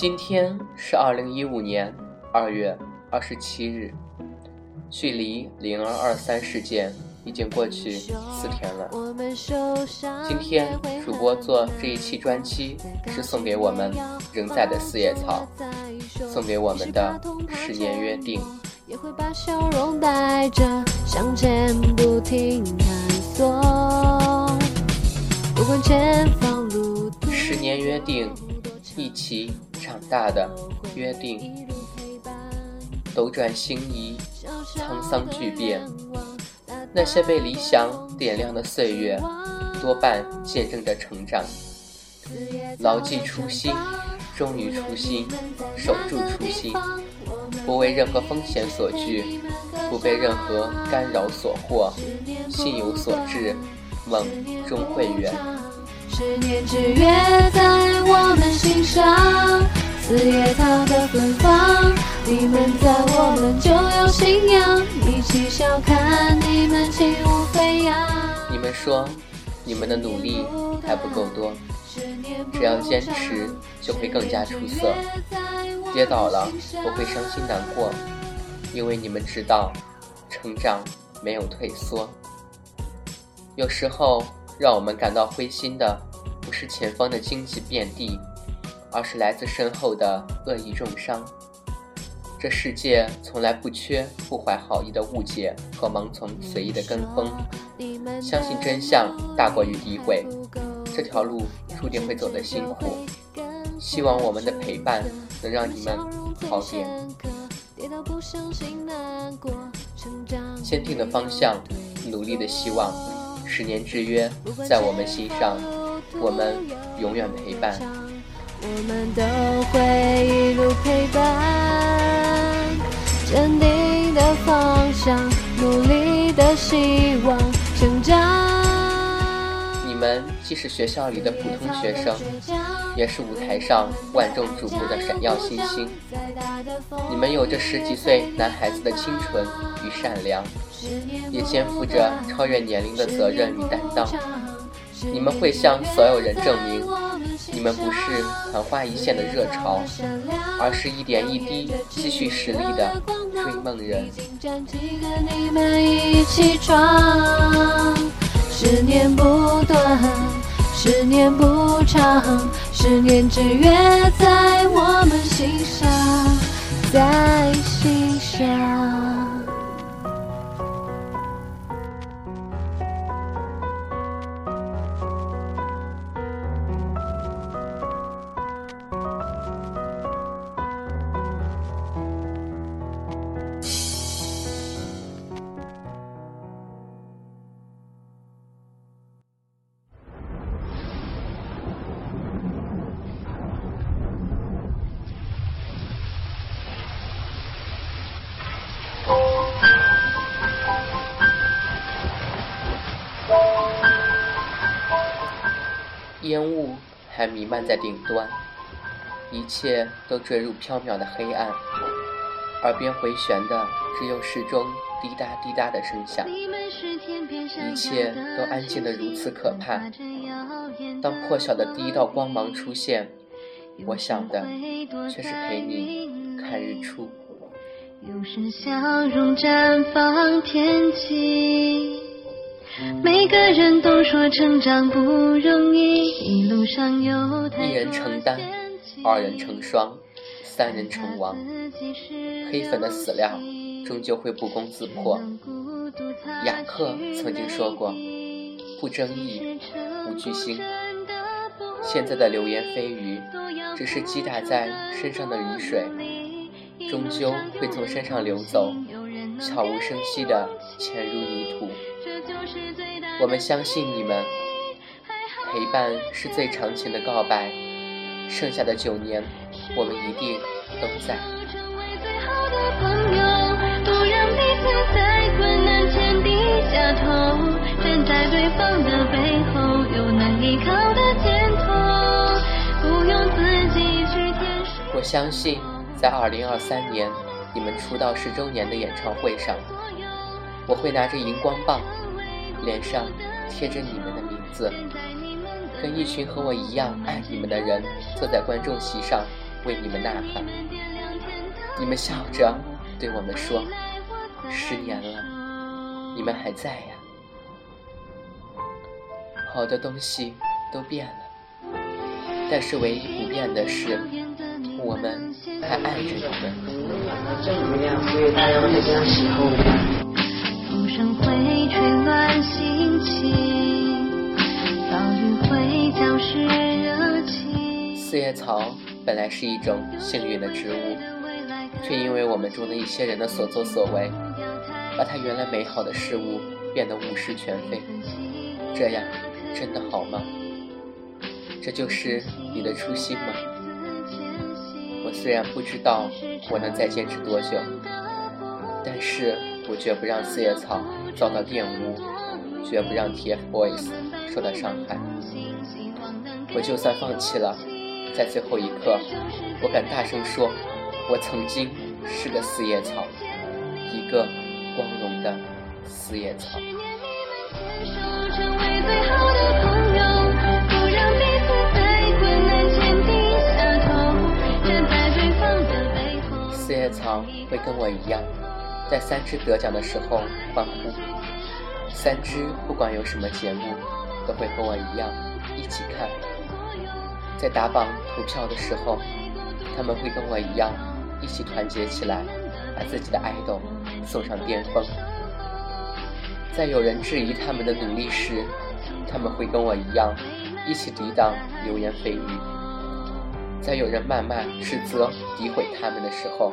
今天是二零一五年二月二十七日，距离零二二三事件已经过去四天了。今天主播做这一期专辑是送给我们仍在的四叶草，送给我们的十年约定。也会把笑容带着向前不停探索，不管前方路途。十年约定，一起长大的约定。斗转星移，沧桑巨变，那些被理想点亮的岁月，多半见证着成长。牢记初心，忠于初心，守住初心。不为任何风险所惧，不被任何干扰所惑，心有所至，梦终会圆。十年之约在我们心上，四叶草的芬芳，你们在我们就有信仰，一起笑看你们轻舞飞扬。你们说，你们的努力还不够多，只要坚持，就会更加出色。跌倒了，我会伤心难过，因为你们知道，成长没有退缩。有时候，让我们感到灰心的，不是前方的荆棘遍地，而是来自身后的恶意重伤。这世界从来不缺不怀好意的误解和盲从随意的跟风。相信真相大过于诋毁，这条路注定会走得辛苦。希望我们的陪伴能让你们好点。坚定的方向，努力的希望，十年之约在我们心上，我们永远陪伴。我们都会一路陪伴，坚定的方向，努力的希望，成长。你们既是学校里的普通学生，也是舞台上万众瞩目的闪耀新星。你们有着十几岁男孩子的清纯与善良，也肩负着超越年龄的责任与担当。你们会向所有人证明，你们不是昙花一现的热潮，而是一点一滴积蓄实力的追梦人。十年不短，十年不长，十年之约在我们心上，在心上。烟雾还弥漫在顶端，一切都坠入缥缈的黑暗，耳边回旋的只有时钟滴答滴答的声响，一切都安静的如此可怕。当破晓的第一道光芒出现，我想的却是陪你看日出。有时笑容绽放天际。每个人都说成长不容易，一路上有一人承担，二人成双，三人成王。黑粉的死料终究会不攻自破。雅克曾经说过：“不争议，无巨星。”现在的流言蜚语，只是击打在身上的雨水，终究会从身上流走，悄无声息地潜入泥土。我们相信你们，陪伴是最长情的告白。剩下的九年，我们一定都在。我相信，在二零二三年你们出道十周年的演唱会上，我会拿着荧光棒。脸上贴着你们的名字，跟一群和我一样爱你们的人坐在观众席上，为你们呐喊。你们笑着对我们说：“十年了，你们还在呀。”好多东西都变了，但是唯一不变的是，我们还爱着你们。正能量，所以大家会这样喜欢风会吹乱心情，暴雨会浇湿热情。四叶草本来是一种幸运的植物，却因为我们中的一些人的所作所为，把它原来美好的事物变得物是全非。这样。真的好吗？这就是你的初心吗？我虽然不知道我能再坚持多久，但是我绝不让四叶草遭到玷污，绝不让 TFBOYS 受到伤害。我就算放弃了，在最后一刻，我敢大声说，我曾经是个四叶草，一个光荣的四叶草。四叶草会跟我一样，在三只得奖的时候欢呼。三只不管有什么节目，都会和我一样一起看。在打榜投票的时候，他们会跟我一样一起团结起来，把自己的爱豆送上巅峰。在有人质疑他们的努力时，他们会跟我一样一起抵挡流言蜚语。在有人谩骂、指责、诋毁他们的时候，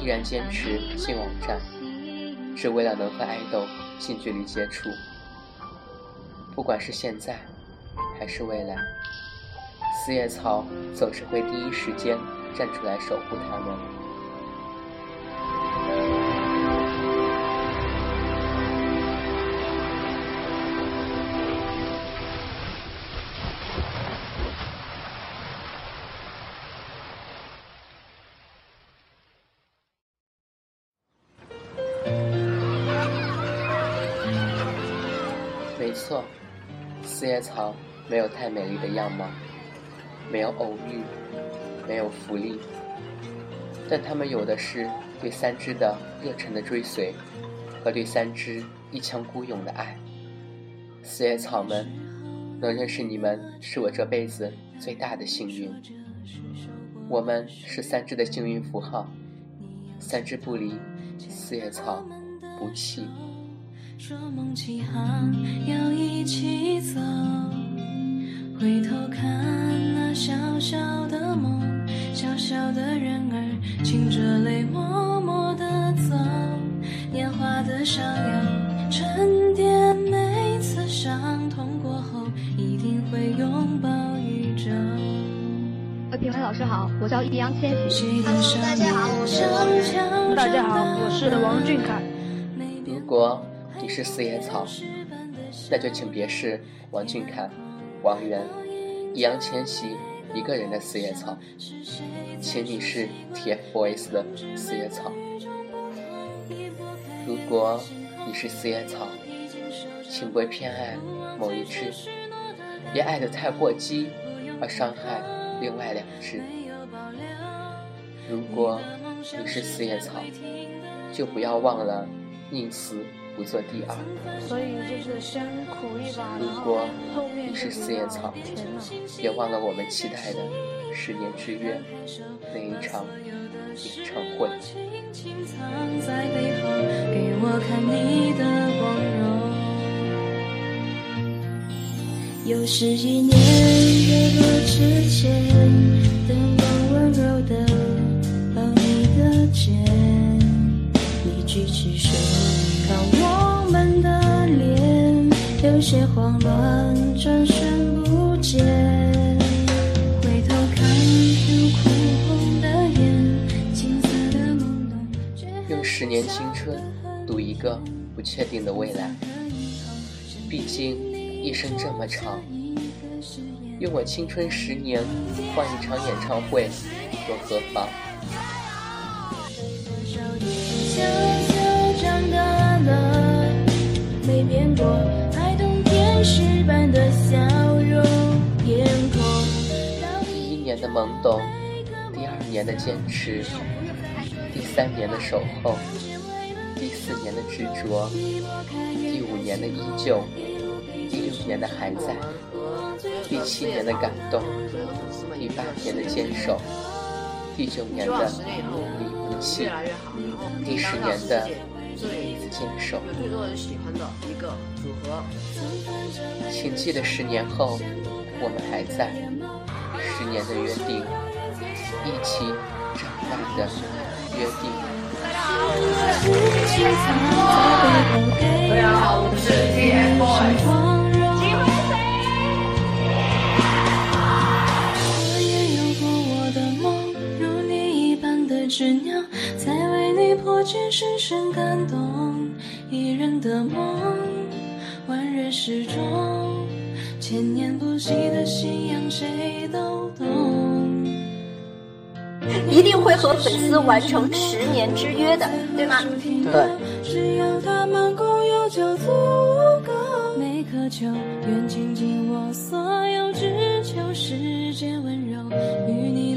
依然坚持进网站，只为了能和爱豆近距离接触。不管是现在，还是未来，四叶草总是会第一时间站出来守护他们。错，四叶草没有太美丽的样貌，没有偶遇，没有福利，但他们有的是对三只的热忱的追随，和对三只一腔孤勇的爱。四叶草们，能认识你们是我这辈子最大的幸运。我们是三只的幸运符号，三只不离，四叶草不弃。说梦起航要一起走，回头看那小小的梦，小小的人儿噙着泪默默的走，年华的上游沉淀，每次伤痛过后一定会拥抱宇宙。呃，评委老师好，我叫易烊千玺。Hello，大家好，我是大家好，我是王俊凯。如果。是四叶草，那就请别是王俊凯、王源、易烊千玺一个人的四叶草，请你是 TFBOYS 的四叶草。如果你是四叶草，请不会偏爱某一只，别爱得太过激而伤害另外两只。如果你是四叶草，就不要忘了宁死。不做第二，所以就是先苦一把，如果你是四叶草，别忘了我们期待的十年之约那一场演唱会。又是一年月落之前，灯光温柔的抱你的肩，你举起手。慌乱，转瞬不见。回头看，的，用十年青春，赌一个不确定的未来。毕竟，一生这么长。用我青春十年换一场演唱会，又何妨？没变过。第一年的懵懂，第二年的坚持，第三年的守候，第四年的执着，第五年的依旧，第六年的还在，第七年的感动，第八年的坚守，第九年的不离不弃，第十年的最最多人喜欢的一个组合。请记得十年后，我们还在。十年的约定，一起长大的约定。大家好，我是 TFBOYS。破茧深深感动，一人的梦，万人始终，千年不息的信仰，谁都懂。一定会和粉丝完成十年之约的，对吗？对。只要他们共有就足够。每颗球，愿倾尽我所有，只求世界温柔，与你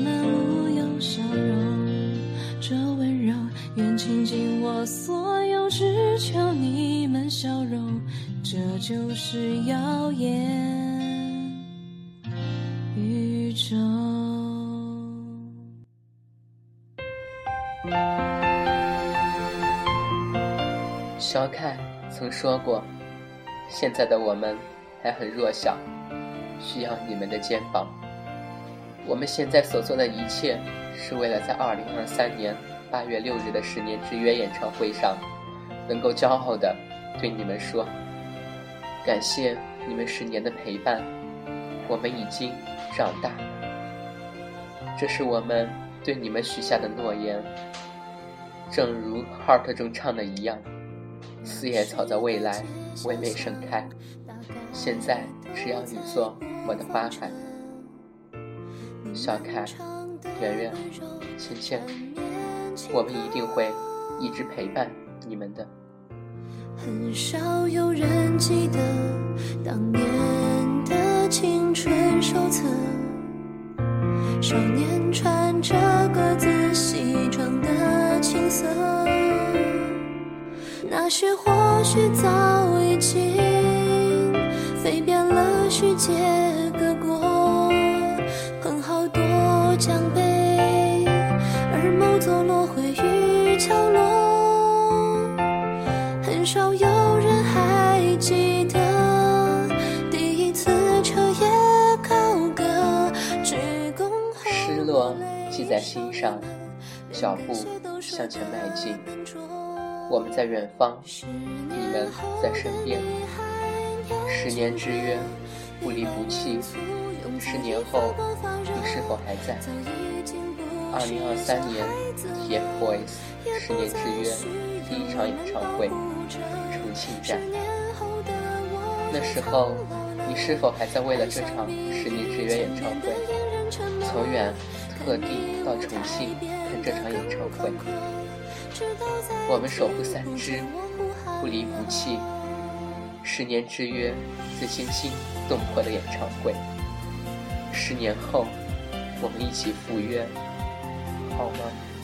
所有，只求你们笑容。这就是谣言宇宙。小凯曾说过：“现在的我们还很弱小，需要你们的肩膀。我们现在所做的一切。”是为了在二零二三年八月六日的十年之约演唱会上，能够骄傲的对你们说：感谢你们十年的陪伴，我们已经长大。这是我们对你们许下的诺言。正如《Heart》中唱的一样：四叶草在未来唯美盛开。现在只要你做我的花海，小凯。圆圆、芊芊，我们一定会一直陪伴你们的。很少有人记得当年的青春手册，少年穿着格子西装的青涩，那时或许早已经飞遍了世界各国，捧好多奖杯。失落，记在心上，脚步向前迈进。我们在远方，你们在身边。十年之约，不离不弃。十年后，你是否还在？二零二三年，TFBOYS 十年之约第一场演唱会，重庆站。那时候，你是否还在为了这场十年之约演唱会，从远？特地到重庆看这场演唱会，我们守护三支，不离不弃，十年之约，最惊心动魄的演唱会。十年后，我们一起赴约，好的？